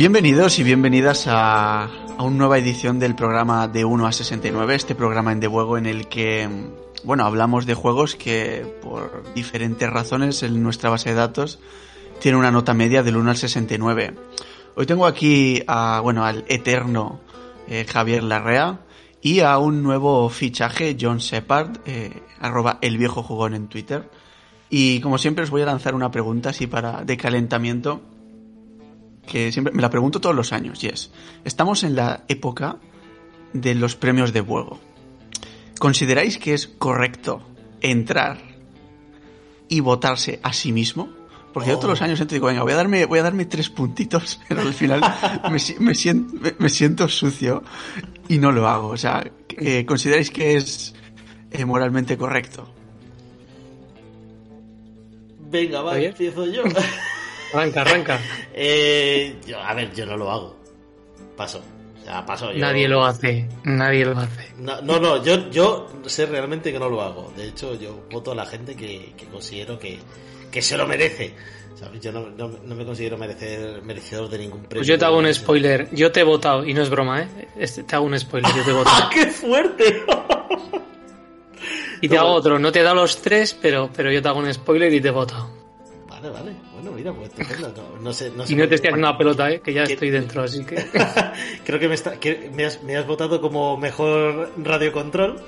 Bienvenidos y bienvenidas a, una nueva edición del programa de 1 a 69, este programa en Debuego en el que, bueno, hablamos de juegos que por diferentes razones en nuestra base de datos tiene una nota media del 1 al 69. Hoy tengo aquí a, bueno, al eterno eh, Javier Larrea y a un nuevo fichaje, John Shepard, eh, arroba el viejo jugón en Twitter. Y como siempre os voy a lanzar una pregunta así para de calentamiento que siempre me la pregunto todos los años, y es, estamos en la época de los premios de juego. ¿Consideráis que es correcto entrar y votarse a sí mismo? Porque yo todos los años entro y digo, venga, voy a darme, voy a darme tres puntitos, pero al final me, me, siento, me, siento, sucio y no lo hago. O sea, eh, ¿consideráis que es eh, moralmente correcto? Venga, va, empiezo yo. Arranca, arranca. eh, yo, a ver, yo no lo hago. Paso. O sea, paso. Yo... Nadie lo hace. Nadie lo hace. No, no, no, yo, yo sé realmente que no lo hago. De hecho, yo voto a la gente que, que considero que, que se lo merece. ¿Sabes? Yo no, no, no, me considero merecer, merecedor de ningún premio. Pues yo te hago un spoiler. Yo te he votado, y no es broma, ¿eh? Este, te hago un spoiler, yo te he votado. ¡Qué fuerte! y te hago otro. No te he dado los tres, pero, pero yo te hago un spoiler y te he votado. Vale, vale. Bueno, mira, pues estupendo. No, no sé, no sé y no te estoy haciendo una pelota, ¿eh? que ya estoy dentro, así que. Creo que, me, está, que me, has, me has votado como mejor radiocontrol.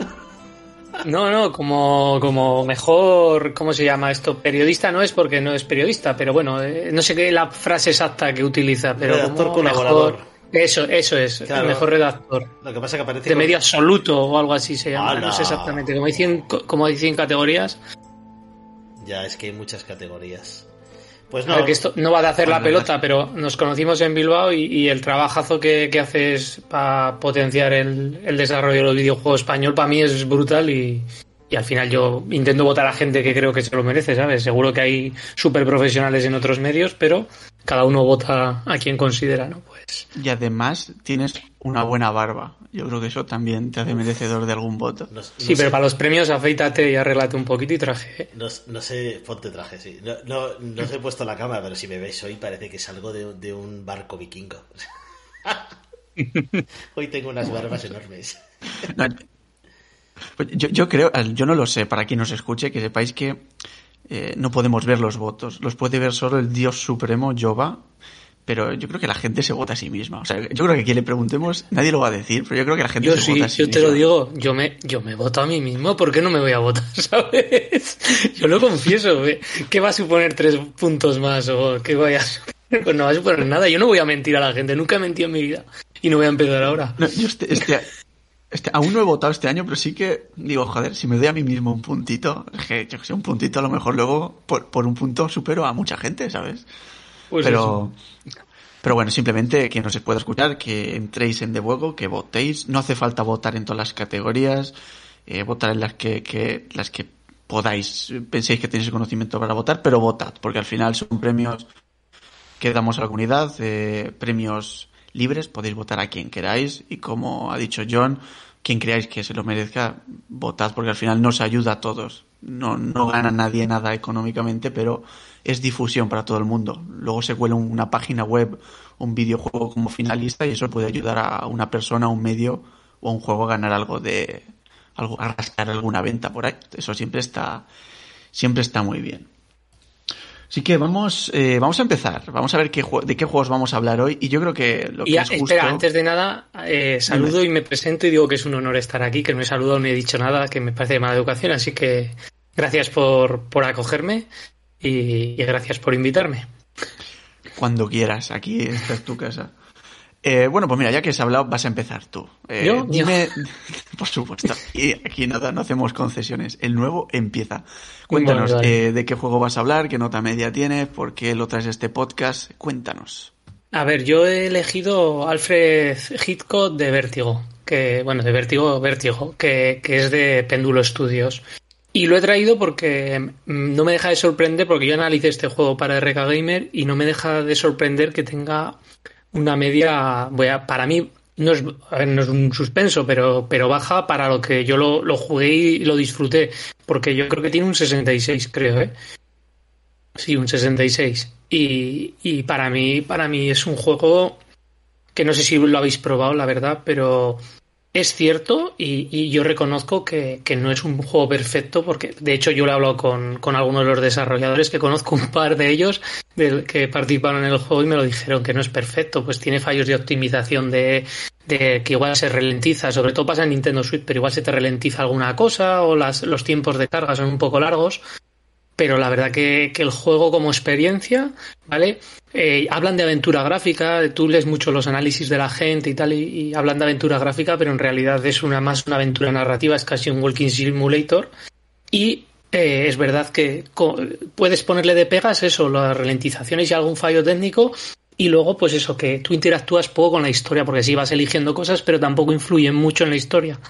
No, no, como, como mejor, ¿cómo se llama esto? Periodista no es porque no es periodista, pero bueno, eh, no sé qué la frase exacta que utiliza, pero redactor como colaborador. Mejor, eso, eso es, Claro. el mejor redactor. Lo que pasa que aparece De medio absoluto o algo así se llama, ¡Hala! no sé exactamente. Como hay 100, co- como hay 100 categorías, Ya, es que hay muchas categorías. Pues no, esto no va de hacer la pelota, pero nos conocimos en Bilbao y, y el trabajazo que, que haces para potenciar el, el desarrollo de los videojuegos español para mí es brutal y, y al final yo intento votar a gente que creo que se lo merece, ¿sabes? Seguro que hay súper profesionales en otros medios, pero cada uno vota a quien considera, ¿no? Y además tienes una buena barba. Yo creo que eso también te hace merecedor de algún voto. no- no sí, sé- pero para los premios afeítate y arréglate un poquito y traje. ¿eh? No, no sé, ponte traje, sí. No, no, no os he puesto la cámara, pero si me veis hoy parece que salgo de, de un barco vikingo. hoy tengo unas barbas enormes. No, pues yo, yo creo, yo no lo sé, para quien nos escuche, que sepáis que eh, no podemos ver los votos. Los puede ver solo el Dios Supremo, Jova. Pero yo creo que la gente se vota a sí misma. O sea, yo creo que quien le preguntemos, nadie lo va a decir, pero yo creo que la gente Yo se sí, vota a sí yo te misma. lo digo, yo me, yo me voto a mí mismo, ¿por qué no me voy a votar, sabes? Yo lo confieso, ¿eh? ¿qué va a suponer tres puntos más o qué vaya a? Pues no va a suponer nada, yo no voy a mentir a la gente, nunca he mentido en mi vida y no voy a empezar ahora. No, yo este, este, este- aún no he votado este año, pero sí que digo, joder, si me doy a mí mismo un puntito, que yo que sé, un puntito a lo mejor luego por, por un punto supero a mucha gente, ¿sabes? Pues pero, pero bueno, simplemente que no se pueda escuchar, que entréis en De Juego, que votéis. No hace falta votar en todas las categorías, eh, votar en las que, que, las que podáis, penséis que tenéis el conocimiento para votar, pero votad, porque al final son premios que damos a la comunidad, eh, premios libres, podéis votar a quien queráis y como ha dicho John, quien creáis que se lo merezca, votad porque al final nos ayuda a todos. No, no gana nadie nada económicamente, pero es difusión para todo el mundo. Luego se cuela una página web, un videojuego como finalista y eso puede ayudar a una persona, a un medio o a un juego a ganar algo de, algo, a rascar alguna venta por ahí. Eso siempre está, siempre está muy bien. Así que vamos, eh, vamos a empezar. Vamos a ver qué, de qué juegos vamos a hablar hoy. Y yo creo que lo que y, es justo... Espera, antes de nada, eh, saludo y me presento y digo que es un honor estar aquí, que no he saludado ni he dicho nada, que me parece de mala educación. Así que gracias por, por acogerme y, y gracias por invitarme. Cuando quieras, aquí esta es tu casa. Eh, bueno, pues mira, ya que has hablado, vas a empezar tú. Eh, ¿Yo? Dime, por supuesto, y aquí nada, no hacemos concesiones. El nuevo empieza. Cuéntanos vale. eh, de qué juego vas a hablar, qué nota media tienes, por qué lo traes este podcast. Cuéntanos. A ver, yo he elegido Alfred Hitchcock de Vértigo, que, bueno, de Vértigo, Vértigo, que, que es de Péndulo Studios. Y lo he traído porque mm, no me deja de sorprender, porque yo analicé este juego para RK Gamer y no me deja de sorprender que tenga una media, voy a, para mí, no es, no es un suspenso, pero, pero baja para lo que yo lo, lo jugué y lo disfruté, porque yo creo que tiene un 66, creo, ¿eh? Sí, un 66. Y, y para mí, para mí es un juego que no sé si lo habéis probado, la verdad, pero es cierto y, y yo reconozco que, que, no es un juego perfecto porque de hecho yo lo he hablado con, con, algunos de los desarrolladores que conozco un par de ellos de, que participaron en el juego y me lo dijeron que no es perfecto, pues tiene fallos de optimización de, de que igual se ralentiza, sobre todo pasa en Nintendo Switch, pero igual se te ralentiza alguna cosa o las, los tiempos de carga son un poco largos pero la verdad que, que, el juego como experiencia, ¿vale? Eh, hablan de aventura gráfica, tú lees mucho los análisis de la gente y tal, y, hablan de aventura gráfica, pero en realidad es una más una aventura narrativa, es casi un walking simulator. Y eh, es verdad que puedes ponerle de pegas eso, las ralentizaciones y algún fallo técnico, y luego, pues eso, que tú interactúas poco con la historia, porque sí vas eligiendo cosas, pero tampoco influyen mucho en la historia.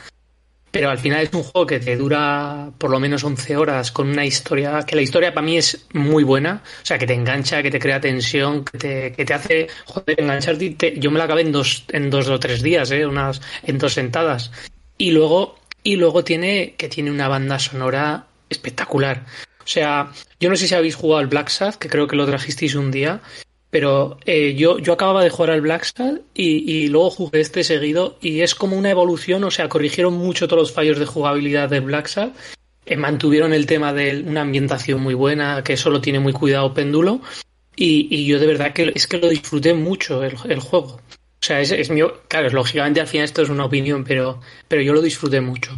Pero al final es un juego que te dura por lo menos 11 horas con una historia que la historia para mí es muy buena. O sea, que te engancha, que te crea tensión, que te, que te hace joder, engancharte. Te, yo me la acabé en dos, en dos o tres días, ¿eh? Unas, en dos sentadas. Y luego, y luego tiene que tiene una banda sonora espectacular. O sea, yo no sé si habéis jugado al Black Sad, que creo que lo trajisteis un día. Pero eh, yo, yo acababa de jugar al Blackstad y, y, luego jugué este seguido y es como una evolución, o sea, corrigieron mucho todos los fallos de jugabilidad del Blackstad, eh, mantuvieron el tema de una ambientación muy buena, que solo tiene muy cuidado péndulo y, y yo de verdad que es que lo disfruté mucho el, el juego. O sea, es, es mi, claro, lógicamente al final esto es una opinión, pero, pero yo lo disfruté mucho.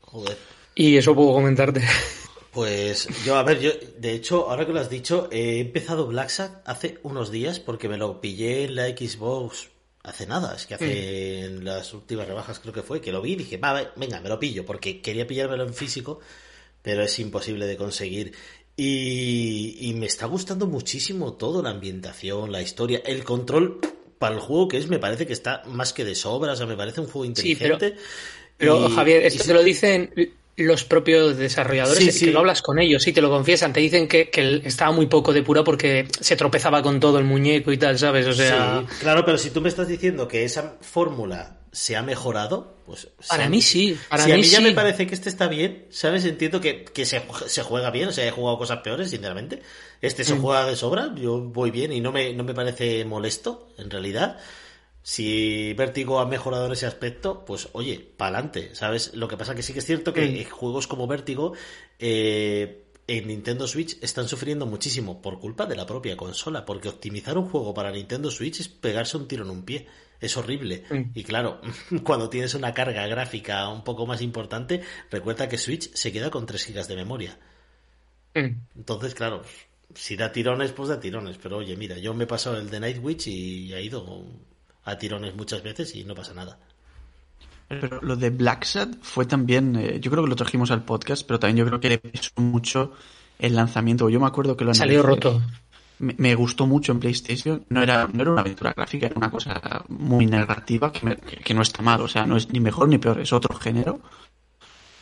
Joder. Y eso puedo comentarte. Pues yo, a ver, yo, de hecho, ahora que lo has dicho, he empezado Black Sad hace unos días porque me lo pillé en la Xbox hace nada, es que hace en las últimas rebajas creo que fue, que lo vi y dije, va, venga, me lo pillo, porque quería pillármelo en físico, pero es imposible de conseguir. Y, y me está gustando muchísimo todo, la ambientación, la historia, el control para el juego que es, me parece que está más que de sobra, o sea, me parece un juego inteligente. Sí, pero, pero y, Javier, esto y... te lo dicen los propios desarrolladores, sí, sí. que lo hablas con ellos, sí, te lo confiesan, te dicen que, que, estaba muy poco depurado porque se tropezaba con todo el muñeco y tal, ¿sabes? O sea... Sí, claro, pero si tú me estás diciendo que esa fórmula se ha mejorado, pues... Para mí sí, para si mí a mí ya me parece que este está bien, ¿sabes? Entiendo que, que se, se, juega bien, o sea, he jugado cosas peores, sinceramente. Este se mm. juega de sobra, yo voy bien y no me, no me parece molesto, en realidad. Si Vértigo ha mejorado en ese aspecto, pues oye, pa'lante, ¿sabes? Lo que pasa que sí que es cierto que juegos como Vértigo eh, en Nintendo Switch están sufriendo muchísimo por culpa de la propia consola, porque optimizar un juego para Nintendo Switch es pegarse un tiro en un pie. Es horrible. Y claro, cuando tienes una carga gráfica un poco más importante, recuerda que Switch se queda con 3 GB de memoria. Entonces, claro, si da tirones, pues da tirones. Pero oye, mira, yo me he pasado el de Nightwitch y ha ido a tirones muchas veces y no pasa nada. Pero lo de Black Sad fue también, eh, yo creo que lo trajimos al podcast, pero también yo creo que le pesó mucho el lanzamiento. Yo me acuerdo que lo salió roto. Me, me, gustó mucho en PlayStation. No era, no era una aventura gráfica, era una cosa muy narrativa que, me, que, no está mal. O sea, no es ni mejor ni peor, es otro género.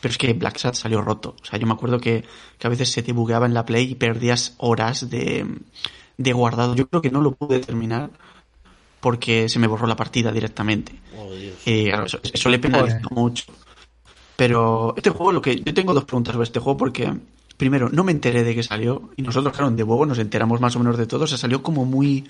Pero es que Black Sat salió roto. O sea, yo me acuerdo que, que a veces se te bugueaba en la Play y perdías horas de, de guardado. Yo creo que no lo pude terminar porque se me borró la partida directamente. Oh, Dios. Eh, claro, eso, eso le penalizó mucho. Pero este juego, lo que yo tengo dos preguntas sobre este juego porque primero no me enteré de que salió y nosotros claro en de huevo nos enteramos más o menos de todo. O sea, salió como muy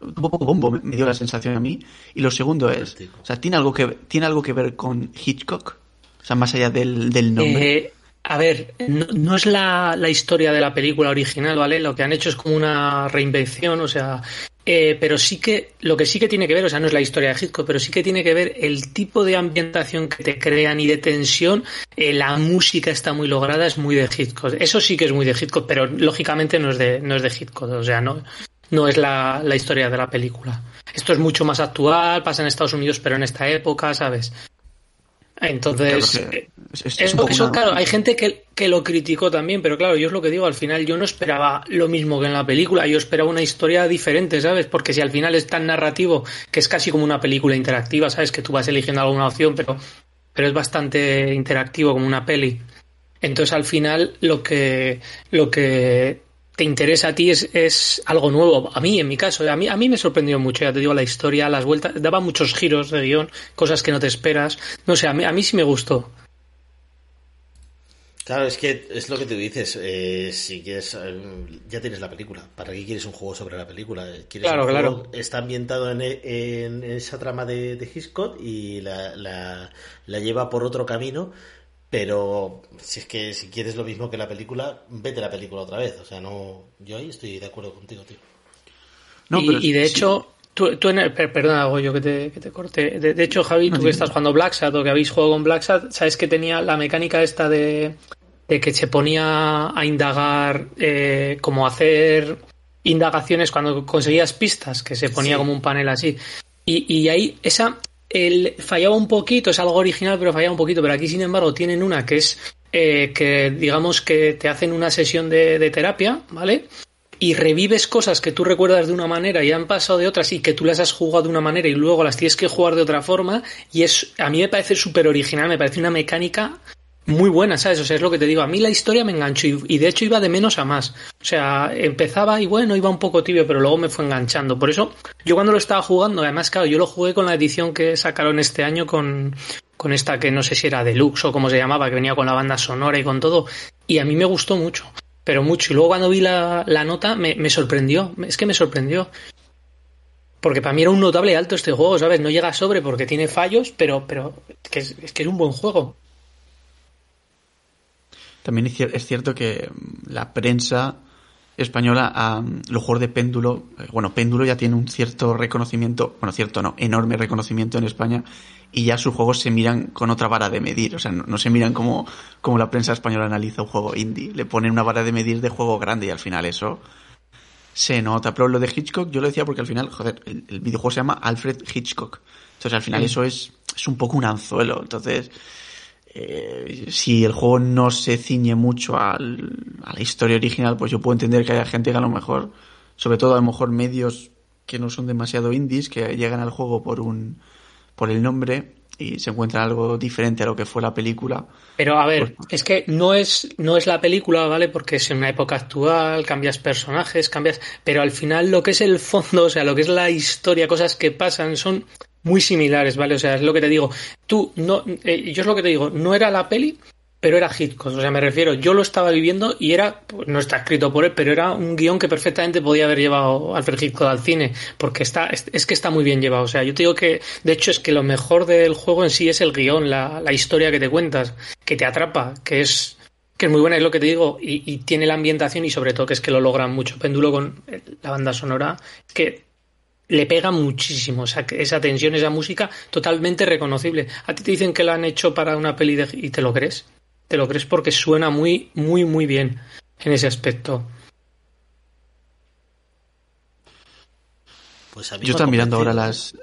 un poco bombo me dio la sensación a mí. Y lo segundo es, o sea, tiene algo que tiene algo que ver con Hitchcock, o sea, más allá del, del nombre. Eh, a ver, no, es la, la, historia de la película original, ¿vale? Lo que han hecho es como una reinvención, o sea, eh, pero sí que, lo que sí que tiene que ver, o sea, no es la historia de Hitchcock, pero sí que tiene que ver el tipo de ambientación que te crean y de tensión, eh, la música está muy lograda, es muy de Hitchcock. Eso sí que es muy de Hitchcock, pero lógicamente no es de, no es de o sea, no, no es la, la historia de la película. Esto es mucho más actual, pasa en Estados Unidos, pero en esta época, ¿sabes? Entonces, claro, es, es, es eso, una... claro, hay gente que, que, lo criticó también, pero claro, yo es lo que digo, al final yo no esperaba lo mismo que en la película, yo esperaba una historia diferente, ¿sabes? Porque si al final es tan narrativo que es casi como una película interactiva, ¿sabes? Que tú vas eligiendo alguna opción, pero, pero es bastante interactivo como una peli. Entonces al final lo que, lo que te interesa a ti es, es, algo nuevo. A mí, en mi caso, a mí, a mí me sorprendió mucho, ya te digo, la historia, las vueltas, daba muchos giros de guion, cosas que no te esperas. No sé, a mí, a mí sí me gustó. Claro, es que es lo que tú dices. Eh, si quieres, eh, ya tienes la película. ¿Para qué quieres un juego sobre la película? ¿Quieres claro, claro. Está ambientado en, en, esa trama de, de Hitchcock y la, la, la lleva por otro camino pero si es que si quieres lo mismo que la película, vete la película otra vez. O sea, no. Yo ahí estoy de acuerdo contigo, tío. No, y, y, de sí. hecho, tú, tú en el, perdona, Goyo, que te, que te corte. De, de, hecho, Javi, no, tú que estás jugando Black Sat o que habéis jugado con Black Sat, sabes que tenía la mecánica esta de, de que se ponía a indagar, eh, como hacer indagaciones cuando conseguías pistas, que se ponía sí. como un panel así. Y, y ahí, esa, el, fallaba un poquito, es algo original, pero fallaba un poquito. Pero aquí, sin embargo, tienen una que es eh, que, digamos, que te hacen una sesión de, de, terapia, ¿vale? Y revives cosas que tú recuerdas de una manera y han pasado de otras y que tú las has jugado de una manera y luego las tienes que jugar de otra forma. Y es, a mí me parece súper original, me parece una mecánica muy buena, ¿sabes? O sea, es lo que te digo. A mí la historia me enganchó y, y, de hecho iba de menos a más. O sea, empezaba y bueno, iba un poco tibio, pero luego me fue enganchando. Por eso, yo cuando lo estaba jugando, además, claro, yo lo jugué con la edición que sacaron este año con, con esta que no sé si era deluxe o como se llamaba, que venía con la banda sonora y con todo. Y a mí me gustó mucho, pero mucho. Y luego cuando vi la, la nota me, me sorprendió. Es que me sorprendió. Porque para mí era un notable alto este juego, ¿sabes? No llega sobre porque tiene fallos, pero, pero es, que es, es que es un buen juego. También es cierto que la prensa española, um, los juegos de péndulo, bueno, péndulo ya tiene un cierto reconocimiento, bueno, cierto no, enorme reconocimiento en España y ya sus juegos se miran con otra vara de medir, o sea, no, no se miran como, como la prensa española analiza un juego indie, le ponen una vara de medir de juego grande y al final eso se nota, pero lo de Hitchcock yo lo decía porque al final, joder, el, el videojuego se llama Alfred Hitchcock, entonces al final sí. eso es, es un poco un anzuelo, entonces eh, si el juego no se ciñe mucho al, a la historia original, pues yo puedo entender que haya gente que a lo mejor, sobre todo a lo mejor medios que no son demasiado indies, que llegan al juego por un por el nombre y se encuentran algo diferente a lo que fue la película. Pero a ver, pues, es que no es, no es la película, ¿vale? Porque es en una época actual, cambias personajes, cambias. Pero al final lo que es el fondo, o sea, lo que es la historia, cosas que pasan, son muy similares, ¿vale? O sea, es lo que te digo. Tú, no, eh, yo es lo que te digo, no era la peli, pero era Hitchcock. O sea, me refiero, yo lo estaba viviendo y era, pues, no está escrito por él, pero era un guion que perfectamente podía haber llevado Alfred Hitchcock al cine, porque está, es, que está muy bien llevado. O sea, yo te digo que, de hecho, es que lo mejor del juego en sí es el guion, la, la historia que te cuentas, que te atrapa, que es, que es muy buena, es lo que te digo, y, y tiene la ambientación y sobre todo que es que lo logran mucho. Péndulo con la banda sonora, que le pega muchísimo. O sea, esa tensión, esa música, totalmente reconocible. A ti te dicen que la han hecho para una peli de... y te lo crees. Te lo crees porque suena muy, muy, muy bien en ese aspecto. Pues yo estaba mirando ahora las.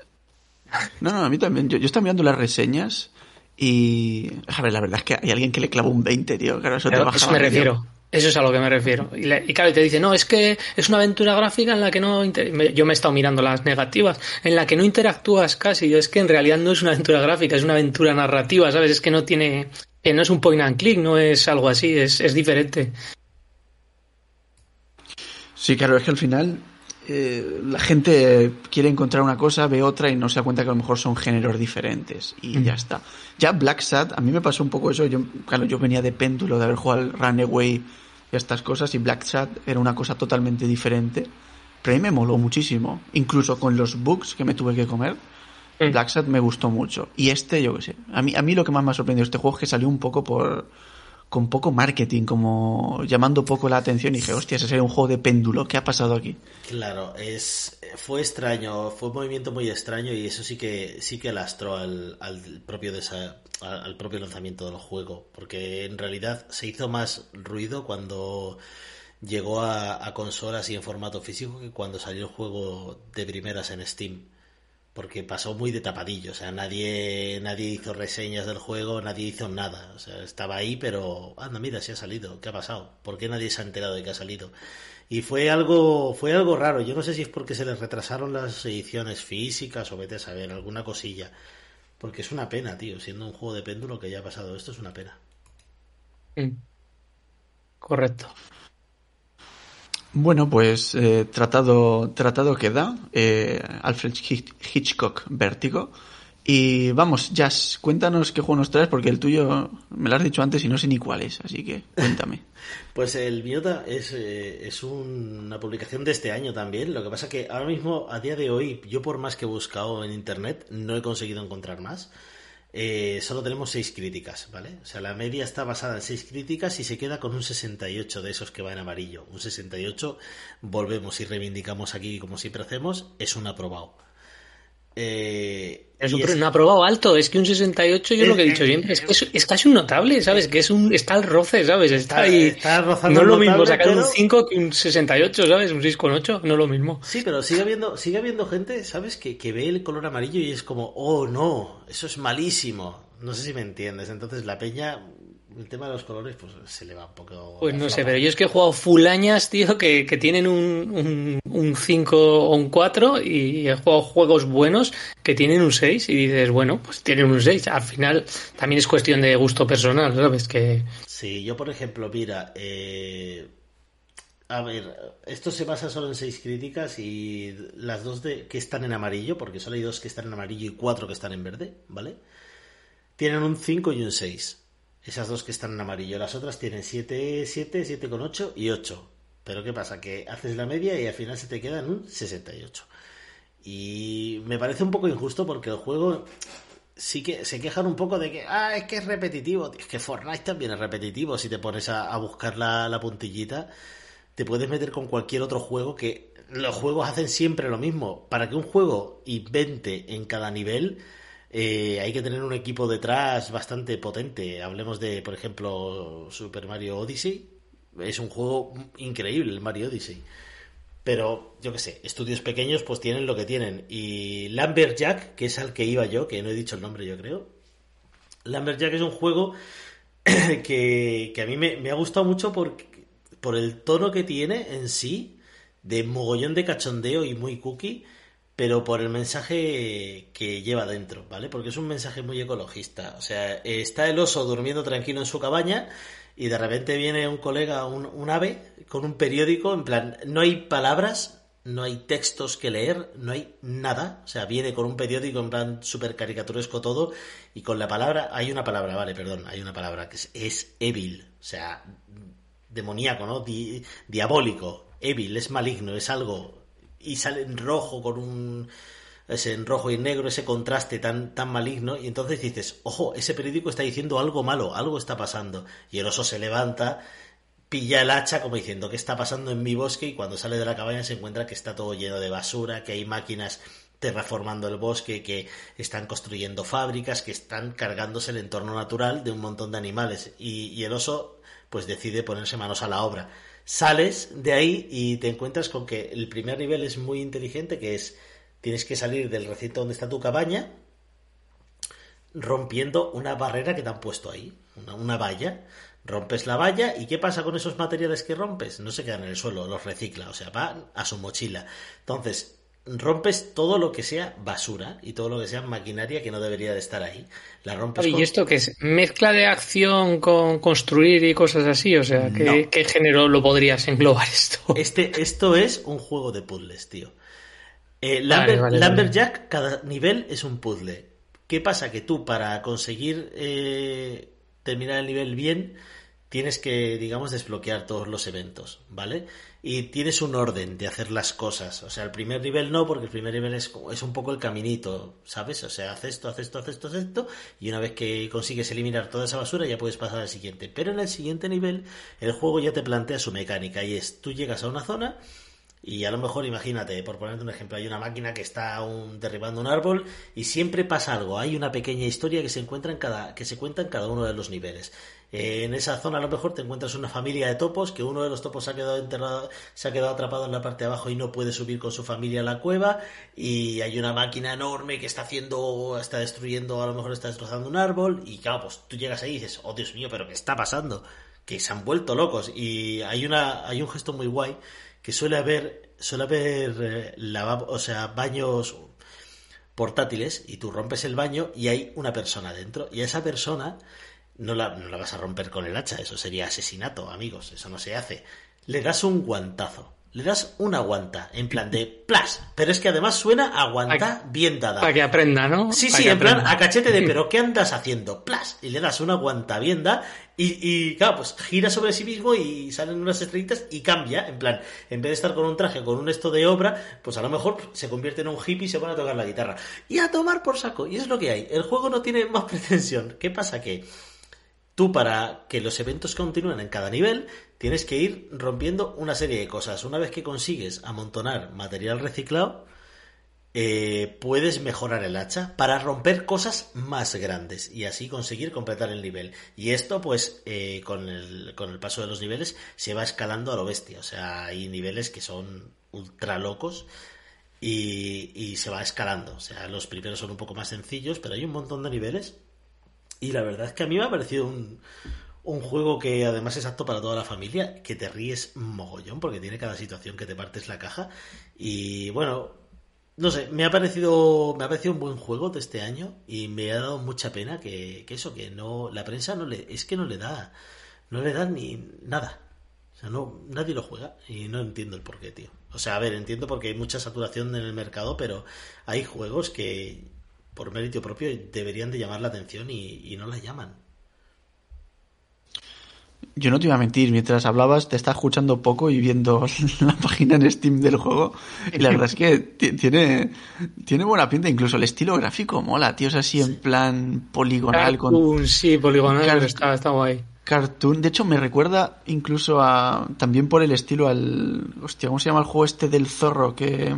No, no, a mí también. Yo, yo estaba mirando las reseñas y. A ver, la verdad es que hay alguien que le clavó un 20, tío. Claro, eso, claro, te eso me refiero. Eso es a lo que me refiero. Y, y, claro, te dice, no, es que es una aventura gráfica en la que no... Yo me he estado mirando las negativas, en la que no interactúas casi. Es que en realidad no es una aventura gráfica, es una aventura narrativa, ¿sabes? Es que no tiene... No es un point and click, no es algo así, es, es diferente. Sí, claro, es que al final eh, la gente quiere encontrar una cosa, ve otra y no se da cuenta que a lo mejor son géneros diferentes y ya está. Ya Black Sat, a mí me pasó un poco eso, yo, claro, yo venía de péndulo de haber jugado al Runaway y estas cosas y Black Sat era una cosa totalmente diferente, pero a mí me moló muchísimo, incluso con los bugs que me tuve que comer. Black Sat me gustó mucho. Y este, yo qué sé. A mí, a mí lo que más me ha sorprendido este juego es que salió un poco por, con poco marketing, como llamando poco la atención y dije, hostia, ese sería un juego de péndulo, ¿qué ha pasado aquí? Claro, es fue extraño, fue un movimiento muy extraño y eso sí que sí que lastró al, al propio al propio lanzamiento del juego, porque en realidad se hizo más ruido cuando llegó a consolas y en formato físico que cuando salió el juego de primeras en Steam porque pasó muy de tapadillo, o sea, nadie, nadie hizo reseñas del juego, nadie hizo nada, o sea, estaba ahí, pero, anda, mira, si ha salido, ¿qué ha pasado? ¿Por qué nadie se ha enterado de que ha salido? Y fue algo, fue algo raro, yo no sé si es porque se les retrasaron las ediciones físicas o vete a saber, alguna cosilla, porque es una pena, tío, siendo un juego de péndulo que ya ha pasado esto, es una pena. Correcto. Bueno, pues eh, tratado, tratado queda. Eh, Alfred Hitchcock Vértigo. Y vamos, Jazz, cuéntanos qué juego nos traes, porque el tuyo me lo has dicho antes y no sé ni cuál es, así que cuéntame. pues el Biota es, eh, es una publicación de este año también. Lo que pasa que ahora mismo, a día de hoy, yo por más que he buscado en internet, no he conseguido encontrar más. Eh, solo tenemos seis críticas, ¿vale? O sea, la media está basada en seis críticas y se queda con un 68 de esos que va en amarillo. Un 68, volvemos y reivindicamos aquí, como siempre hacemos, es un aprobado. Eh, es un, aprobado alto, es que un 68 yo lo que he dicho siempre, es que es, casi un notable, ¿sabes? Que es un está al roce, ¿sabes? Está ahí. no es lo mismo sacar un 5 que un 68, ¿sabes? Un 6,8, no es lo mismo. Sí, pero sigue habiendo, sigue habiendo gente, ¿sabes? Que, que ve el color amarillo y es como, oh no, eso es malísimo. No sé si me entiendes. Entonces la peña el tema de los colores pues se le va un poco... Pues no sé, pero yo es que he jugado fulañas, tío, que, que tienen un, un, 5 o un 4 y he jugado juegos buenos que tienen un 6 y dices, bueno, pues tienen un 6. Al final también es cuestión de gusto personal, ¿sabes? Que... Sí, yo por ejemplo, mira, eh... A ver, esto se basa solo en seis críticas y las dos de, que están en amarillo, porque solo hay dos que están en amarillo y cuatro que están en verde, ¿vale? Tienen un 5 y un 6. Esas dos que están en amarillo. Las otras tienen 7, 7, 7,8 y 8. Pero ¿qué pasa? Que haces la media y al final se te queda en un 68. Y me parece un poco injusto porque el juego sí que se quejan un poco de que, ah, es que es repetitivo. Es que Fortnite también es repetitivo. Si te pones a, buscar la, la puntillita, te puedes meter con cualquier otro juego que los juegos hacen siempre lo mismo. Para que un juego invente en cada nivel, eh, hay que tener un equipo detrás bastante potente. Hablemos de, por ejemplo, Super Mario Odyssey. Es un juego increíble el Mario Odyssey. Pero, yo qué sé, estudios pequeños pues tienen lo que tienen. Y Lambert Jack, que es al que iba yo, que no he dicho el nombre yo creo. Lambert Jack es un juego que, a mí me, ha gustado mucho por, por el tono que tiene en sí, de mogollón de cachondeo y muy cookie pero por el mensaje que lleva dentro, ¿vale? Porque es un mensaje muy ecologista. O sea, está el oso durmiendo tranquilo en su cabaña y de repente viene un colega, un, ave, con un periódico, en plan, no hay palabras, no hay textos que leer, no hay nada. O sea, viene con un periódico en plan súper caricaturesco todo y con la palabra, hay una palabra, vale, perdón, hay una palabra que es, es evil, o sea, demoníaco, ¿no? diabólico, evil, es maligno, es algo y sale en rojo con un ese en rojo y negro, ese contraste tan, tan maligno, y entonces dices, ojo, ese periódico está diciendo algo malo, algo está pasando, y el oso se levanta, pilla el hacha como diciendo, ¿qué está pasando en mi bosque? Y cuando sale de la cabaña se encuentra que está todo lleno de basura, que hay máquinas terraformando el bosque, que están construyendo fábricas, que están cargándose el entorno natural de un montón de animales, y, y el oso pues decide ponerse manos a la obra sales de ahí y te encuentras con que el primer nivel es muy inteligente, que es tienes que salir del recinto donde está tu cabaña rompiendo una barrera que te han puesto ahí, una, valla, Rompes la valla y ¿qué pasa con esos materiales que rompes? No se quedan en el suelo, los recicla, o sea, va a su mochila. Entonces, rompes todo lo que sea basura y todo lo que sea maquinaria que no debería de estar ahí. La rompes ¿Y esto qué es? ¿Mezcla de acción con construir y cosas así? O sea, ¿qué, género lo podrías englobar esto? Este, esto es un juego de puzzles, tío. Eh, cada nivel es un puzzle. ¿Qué pasa? Que tú para conseguir eh, terminar el nivel bien tienes que, digamos, desbloquear todos los eventos, ¿vale? Y tienes un orden de hacer las cosas. O sea, el primer nivel no, porque el primer nivel es, es un poco el caminito, ¿sabes? O sea, haces esto, haces esto, haces esto, haces esto, y una vez que consigues eliminar toda esa basura ya puedes pasar al siguiente. Pero en el siguiente nivel, el juego ya te plantea su mecánica, y es, tú llegas a una zona, y a lo mejor, imagínate, por ponerte un ejemplo, hay una máquina que está derribando un árbol y siempre pasa algo. Hay una pequeña historia que se encuentra en cada, que se cuenta en cada uno de los niveles. En esa zona a lo mejor te encuentras una familia de topos, que uno de los topos se ha quedado enterrado, se ha quedado atrapado en la parte de abajo y no puede subir con su familia a la cueva, y hay una máquina enorme que está haciendo, está destruyendo, a lo mejor está destrozando un árbol, y claro, pues tú llegas ahí y dices, oh Dios mío, pero ¿qué está pasando? Que se han vuelto locos, y hay una, hay un gesto muy guay que suele haber, suele haber eh, o sea, baños portátiles y tú rompes el baño y hay una persona dentro y a esa persona no la, no la vas a romper con el hacha, eso sería asesinato, amigos, eso no se hace. Le das un guantazo le das una guanta, en plan de plas, pero es que además suena a guanta bien dada. Para que aprenda, ¿no? Sí, sí, en plan a cachete de, pero ¿qué andas haciendo? Plas, y le das una guanta bien dada y, y, claro, pues gira sobre sí mismo y salen unas estrellitas y cambia, en plan, en vez de estar con un traje, con un esto de obra, pues a lo mejor se convierte en un hippie y se pone a tocar la guitarra. Y a tomar por saco, y es lo que hay. El juego no tiene más pretensión. ¿Qué pasa? Que tú para que los eventos continúen en cada nivel tienes que ir rompiendo una serie de cosas. Una vez que consigues amontonar material reciclado, eh, puedes mejorar el hacha para romper cosas más grandes y así conseguir completar el nivel. Y esto, pues, eh, con, el, con el paso de los niveles, se va escalando a lo bestia. O sea, hay niveles que son ultra locos y, y se va escalando. O sea, los primeros son un poco más sencillos, pero hay un montón de niveles. Y la verdad es que a mí me ha parecido un, un juego que además es apto para toda la familia, que te ríes mogollón porque tiene cada situación que te partes la caja. Y bueno, no sé, me ha parecido, me ha parecido un buen juego de este año y me ha dado mucha pena que, eso, que no, la prensa no le, es que no le da, no le da ni nada. O sea, no, nadie lo juega y no entiendo el porqué, tío. O sea, a ver, entiendo porque hay mucha saturación en el mercado, pero hay juegos que por mérito propio deberían de llamar la atención y no la llaman. Yo no te iba a mentir, mientras hablabas te estaba escuchando poco y viendo la página en Steam del juego y la verdad es que tiene, tiene buena pinta, incluso el estilo gráfico mola, tío, es así en plan poligonal. con... Sí, poligonal, está, está guay. Cartoon, de hecho me recuerda incluso a, también por el estilo al, hostia, ¿cómo se llama el juego este del zorro que,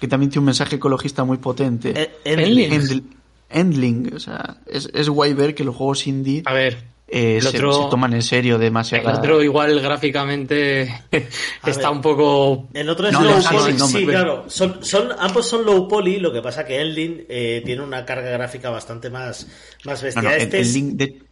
que también tiene un mensaje ecologista muy potente? Eh, Endling. Endling, o sea, es, es guay ver que los juegos indie... A ver, eh, se, toman en serio demasiado. El otro igual gráficamente está un poco... El otro es low poly, sí, claro. Son, son, ambos son low poly, lo que pasa que Endling eh, tiene una carga gráfica bastante más, más bestia. este, es, de...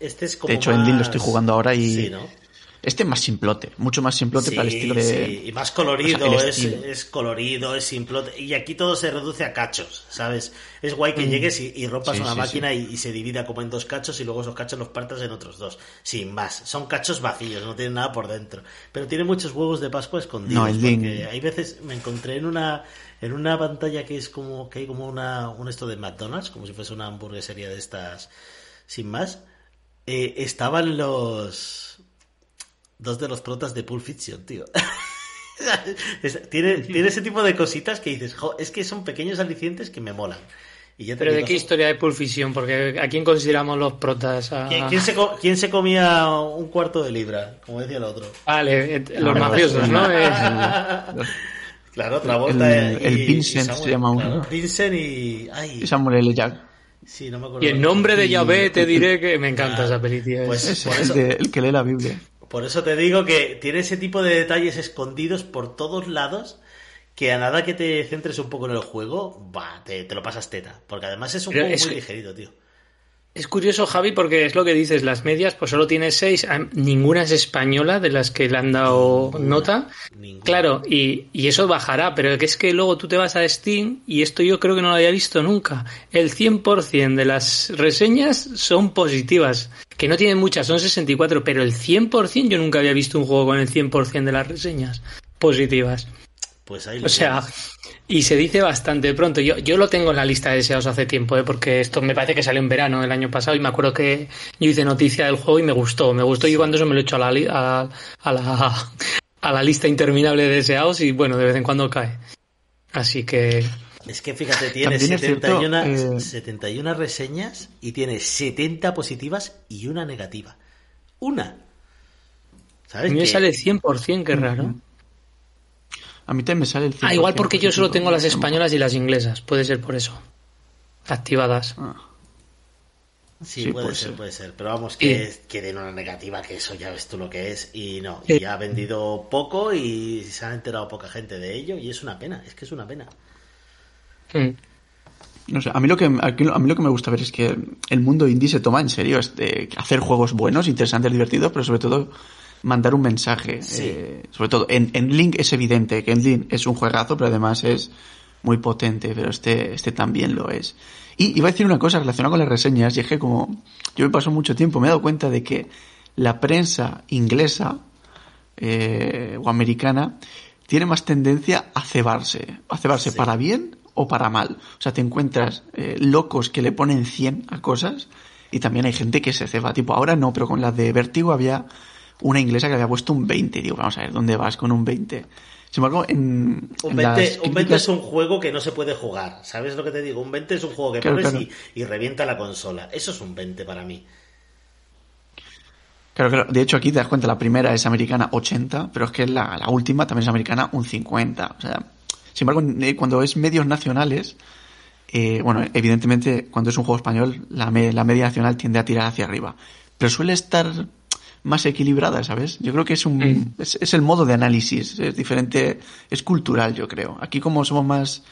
este es como De hecho, más... Endling lo estoy jugando ahora y... Sí, ¿no? Este es más simplote, mucho más simplote para el estilo de. Sí, y más colorido, es, colorido, es simplote. Y aquí todo se reduce a cachos, ¿sabes? Es guay que mm. llegues y, rompas una máquina y, se divida como en dos cachos y luego esos cachos los partas en otros dos. Sin más. Son cachos vacíos, no tienen nada por dentro. Pero tiene muchos huevos de Pascua escondidos. No, porque hay veces me encontré en una en una pantalla que es como que hay como una un esto de McDonald's, como si fuese una hamburguesería de estas sin más. Eh, estaban los dos de los protas de Pulp Fiction, tío. tiene, tiene ese tipo de cositas que dices, es que son pequeños alicientes que me molan. ¿Pero de qué historia de Pulp Fiction? Porque ¿a quién consideramos los protas? ¿Quién, se, comía un cuarto de libra? Como decía el otro. Vale, eh, los mafiosos, ¿no? claro, otra vuelta. El, el Vincent se llama uno. Vincent y... Ay. Samuel L. Jack. Sí, no me acuerdo. Y en nombre de Yahvé te diré que me encanta esa película. Pues es el que lee la Biblia. Por eso te digo que tiene ese tipo de detalles escondidos por todos lados que a nada que te centres un poco en el juego, te, lo pasas teta. Porque además es un juego muy ligerito, tío. Es curioso, Javi, porque es lo que dices, las medias pues solo tiene seis, ah, ninguna es española de las que le han dado nota. Claro, y, y, eso bajará, pero es que luego tú te vas a Steam y esto yo creo que no lo había visto nunca. El 100% de las reseñas son positivas, que no tienen muchas, son 64, pero el 100% yo nunca había visto un juego con el 100% de las reseñas positivas. Pues ahí o sea, y se dice bastante pronto. Yo, yo lo tengo en la lista de deseados hace tiempo, ¿eh? porque esto me parece que salió en verano el año pasado y me acuerdo que yo hice noticia del juego y me gustó. Me gustó y cuando eso me lo he hecho a la, a, a, la, a la lista interminable de deseados y bueno, de vez en cuando cae. Así que... Es que fíjate, tiene 71, 71 eh, reseñas y tiene 70 positivas y una negativa. Una. ¿Sabes? A mí me sale 100%, qué raro. A mí también me sale el Ah, igual porque yo solo tengo las españolas y las inglesas. Puede ser por eso. Activadas. Ah. Sí, puede, ser, puede ser. Pero vamos, que, que den una negativa, que eso ya ves tú lo que es. Y no, y ha vendido poco y se ha enterado poca gente de ello. Y es una pena, es que es una pena. No sé, a mí, lo que, a mí lo que me gusta ver es que el mundo indie se toma en serio. Este, hacer juegos buenos, interesantes, divertidos, pero sobre todo mandar un mensaje. Eh, sobre todo, en, en, Link es evidente que en Link es un juegazo, pero además es muy potente, pero este, este también lo es. Y iba a decir una cosa relacionada con las reseñas, y es que como yo me paso mucho tiempo, me he dado cuenta de que la prensa inglesa eh, o americana tiene más tendencia a cebarse. A cebarse para bien o para mal. O sea, te encuentras eh, locos que le ponen 100 a cosas y también hay gente que se ceba. Tipo, ahora no, pero con la de Vértigo había una inglesa que había puesto un 20. Digo, vamos a ver, ¿dónde vas con un 20? Sin embargo, en. Un 20, un 20 es un juego que no se puede jugar. ¿Sabes lo que te digo? Un 20 es un juego que pones Y, revienta la consola. Eso es un 20 para mí. Claro, claro. De hecho, aquí te das cuenta, la primera es americana 80, pero es que la, la última también es americana un 50. O sea, sin embargo, eh, cuando es medios nacionales, eh, bueno, evidentemente, cuando es un juego español, la, la media nacional tiende a tirar hacia arriba. Pero suele estar más equilibrada, ¿sabes? Yo creo que es un es, el modo de análisis, es diferente, es cultural, yo creo. Aquí como somos más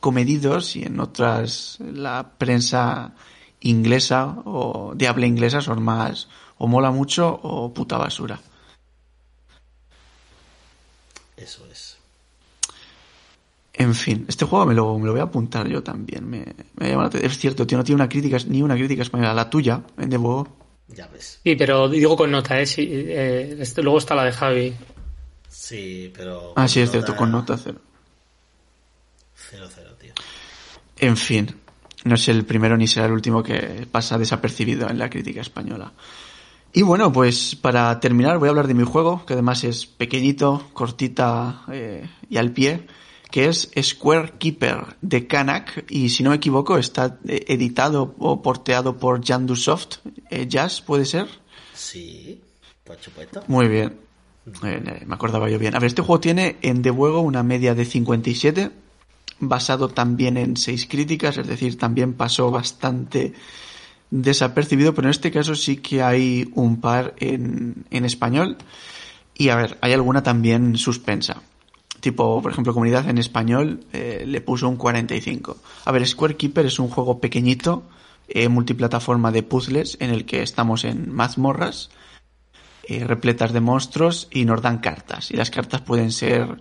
comedidos y en otras la prensa inglesa o de habla inglesa son más o mola mucho o puta basura. Eso es. En fin, este juego me lo, me lo voy a apuntar yo también. Me, me llama la Es cierto, tío, no tiene una crítica, ni una crítica española. La tuya, en ya ves. Sí, pero digo con nota, ¿eh? eh este, luego está la de Javi. Sí, pero. Ah, sí, es cierto, con nota cero. Cero, cero, tío. En fin, no es el primero ni será el último que pasa desapercibido en la crítica española. Y bueno, pues para terminar voy a hablar de mi juego, que además es pequeñito, cortita eh, y al pie que es Square Keeper de Kanak y si no me equivoco está eh, editado o porteado por Jandusoft. Eh, Jazz, ¿puede ser? Sí, por supuesto. Muy bien. Eh, me acordaba yo bien. A ver, este juego tiene en de juego una media de 57, basado también en 6 críticas, es decir, también pasó bastante desapercibido, pero en este caso sí que hay un par en, en español. Y a ver, hay alguna también suspensa tipo, por ejemplo, comunidad en español eh, le puso un 45. A ver, Square Keeper es un juego pequeñito, eh, multiplataforma de puzzles, en el que estamos en mazmorras eh, repletas de monstruos y nos dan cartas. Y las cartas pueden ser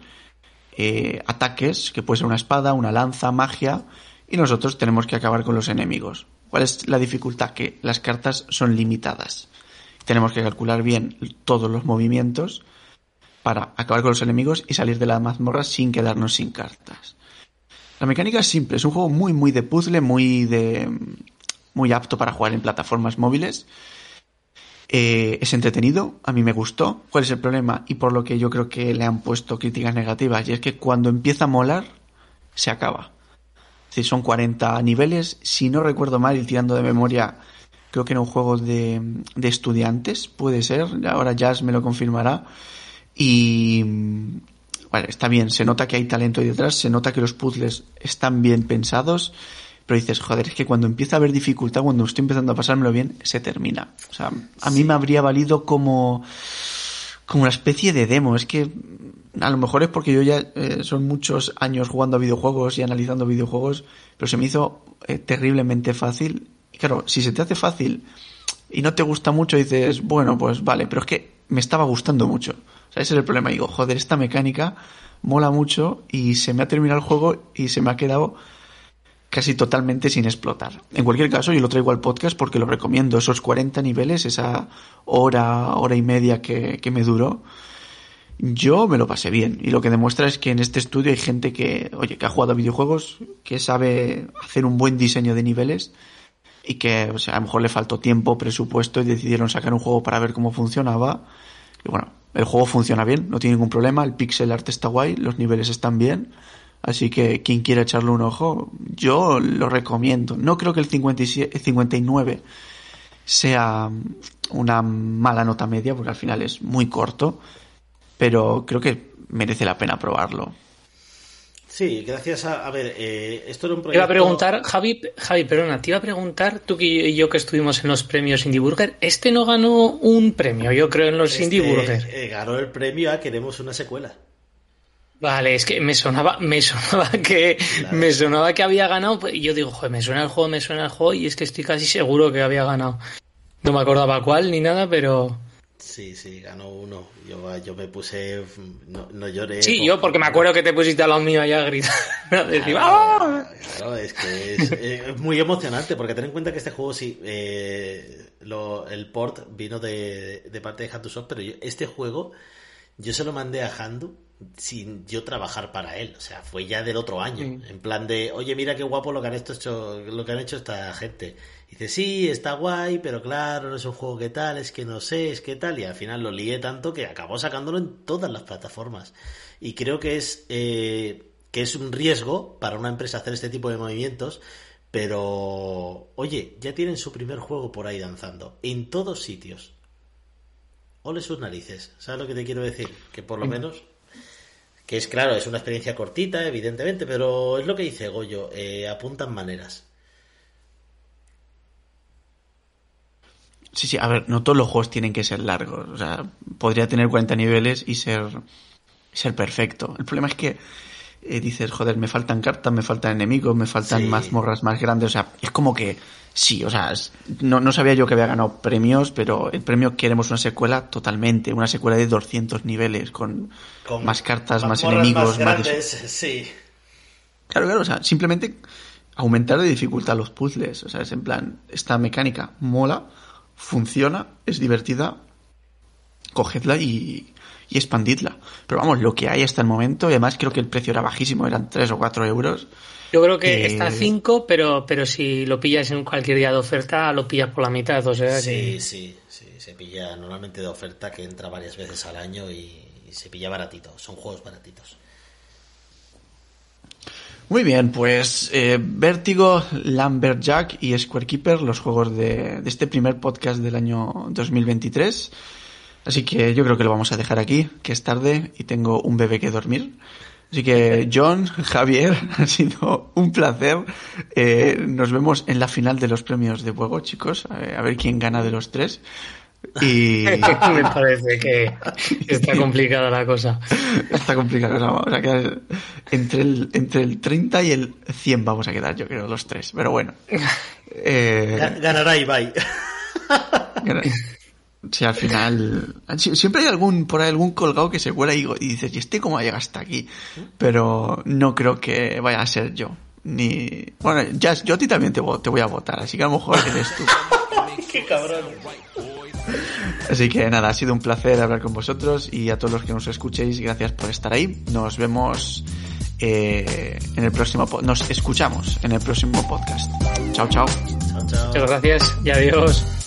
ataques, que puede ser una espada, una lanza, magia, y nosotros tenemos que acabar con los enemigos. ¿Cuál es la dificultad? Que las cartas son limitadas. Tenemos que calcular bien todos los movimientos para acabar con los enemigos y salir de la mazmorra sin quedarnos sin cartas. La mecánica es simple, es un juego muy muy de puzzle, muy de muy apto para jugar en plataformas móviles. Eh, es entretenido, a mí me gustó. ¿Cuál es el problema? Y por lo que yo creo que le han puesto críticas negativas, y es que cuando empieza a molar, se acaba. Si son 40 niveles, si no recuerdo mal y tirando de memoria, creo que era un juego de, de estudiantes, puede ser, ahora Jazz me lo confirmará. Y bueno, está bien, se nota que hay talento ahí detrás, se nota que los puzzles están bien pensados, pero dices, joder, es que cuando empieza a haber dificultad, cuando estoy empezando a pasármelo bien, se termina. O sea, a mí me habría valido como, como una especie de demo. Es que a lo mejor es porque yo ya eh, son muchos años jugando a videojuegos y analizando videojuegos, pero se me hizo eh, terriblemente fácil Y claro, si se te hace fácil y no te gusta mucho, dices, bueno, pues vale, pero es que me estaba gustando mucho. Ese es el problema. Digo, joder, esta mecánica mola mucho y se me ha terminado el juego y se me ha quedado casi totalmente sin explotar. En cualquier caso, yo lo traigo al podcast porque lo recomiendo. Esos 40 niveles, esa hora, hora y media que, que me duró, yo me lo pasé bien. Y lo que demuestra es que en este estudio hay gente que, oye, que ha jugado a videojuegos, que sabe hacer un buen diseño de niveles y que, o sea, a lo mejor le faltó tiempo, presupuesto y decidieron sacar un juego para ver cómo funcionaba. Y bueno, el juego funciona bien, no tiene ningún problema, el pixel art está guay, los niveles están bien. Así que quien quiera echarle un ojo, yo lo recomiendo. No creo que el 57, 59 sea una mala nota media, porque al final es muy corto pero creo que merece la pena probarlo. Sí, gracias a... A ver, eh, esto era un proyecto... Te iba a preguntar, Javi, Javi, perdona, te iba a preguntar, tú y yo que estuvimos en los premios Indie Burger, este no ganó un premio, yo creo, en los este, Indie Burger. Eh, ganó el premio a Queremos una secuela. Vale, es que me sonaba, me sonaba que, claro. me sonaba que había ganado, y yo digo, joder, me suena el juego, me suena el juego, y es que estoy casi seguro que había ganado. No me acordaba cuál ni nada, pero... Sí, sí, ganó uno. Yo, yo me puse. No, no lloré. Sí, yo porque me acuerdo que te pusiste a la mío allá a gritar. claro, claro, es que es, es, muy emocionante porque ten en cuenta que este juego sí. Eh, lo, el port vino de, de parte de Handusoft, pero yo, este juego yo se lo mandé a Handu sin yo trabajar para él. O sea, fue ya del otro año. En plan de, oye, mira qué guapo lo que han hecho, lo que han hecho esta gente. Y dice, sí, está guay, pero claro, no es un juego que tal, es que no sé, es que tal. Y al final lo lié tanto que acabó sacándolo en todas las plataformas. Y creo que es, eh, que es un riesgo para una empresa hacer este tipo de movimientos. Pero, oye, ya tienen su primer juego por ahí danzando. En todos sitios. Ole sus narices. ¿Sabes lo que te quiero decir? Que por lo menos que es claro, es una experiencia cortita, evidentemente, pero es lo que dice Goyo, eh, apuntan maneras. Sí, sí, a ver, no todos los juegos tienen que ser largos. O sea, podría tener 40 niveles y ser, ser perfecto. El problema es que eh, dices, joder, me faltan cartas, me faltan enemigos, me faltan sí. mazmorras más grandes. O sea, es como que sí, o sea, no, no sabía yo que había ganado premios, pero el premio queremos una secuela totalmente, una secuela de 200 niveles con, con más cartas, más enemigos, más, grandes, más... Sí. Claro, claro, o sea, simplemente aumentar de dificultad los puzzles. O sea, es en plan, esta mecánica mola, funciona, es divertida, cogedla y, y expandidla. Pero vamos, lo que hay hasta el momento, y además creo que el precio era bajísimo, eran 3 o 4 euros. Yo creo que eh... está a 5, pero, pero si lo pillas en cualquier día de oferta, lo pillas por la mitad. O sea, sí, que... sí, sí, se pilla normalmente de oferta que entra varias veces al año y, y se pilla baratito. Son juegos baratitos. Muy bien, pues eh, Vértigo, Lumberjack y Squarekeeper, los juegos de, de este primer podcast del año 2023. Así que yo creo que lo vamos a dejar aquí, que es tarde y tengo un bebé que dormir. Así que John, Javier, ha sido un placer. Eh, nos vemos en la final de los premios de juego, chicos. A ver, a ver quién gana de los tres. Y... Me parece que está complicada la cosa. Está complicada. Vamos a quedar entre el, entre el 30 y el 100 vamos a quedar, yo creo, los tres. Pero bueno. Eh... Ganará Ibai. Sí, al final. Siempre hay algún, por ahí algún colgado que se cuela y, y dices, ¿y este cómo llega hasta aquí? Pero no creo que vaya a ser yo. Ni. Bueno, ya, yo a ti también te, te voy a votar, así que a lo mejor eres tú. ¡Qué cabrón! Así que nada, ha sido un placer hablar con vosotros y a todos los que nos escuchéis, gracias por estar ahí. Nos vemos eh, en el próximo, nos escuchamos en el próximo podcast. Chao, chao. Chao, chao. Muchas gracias y adiós.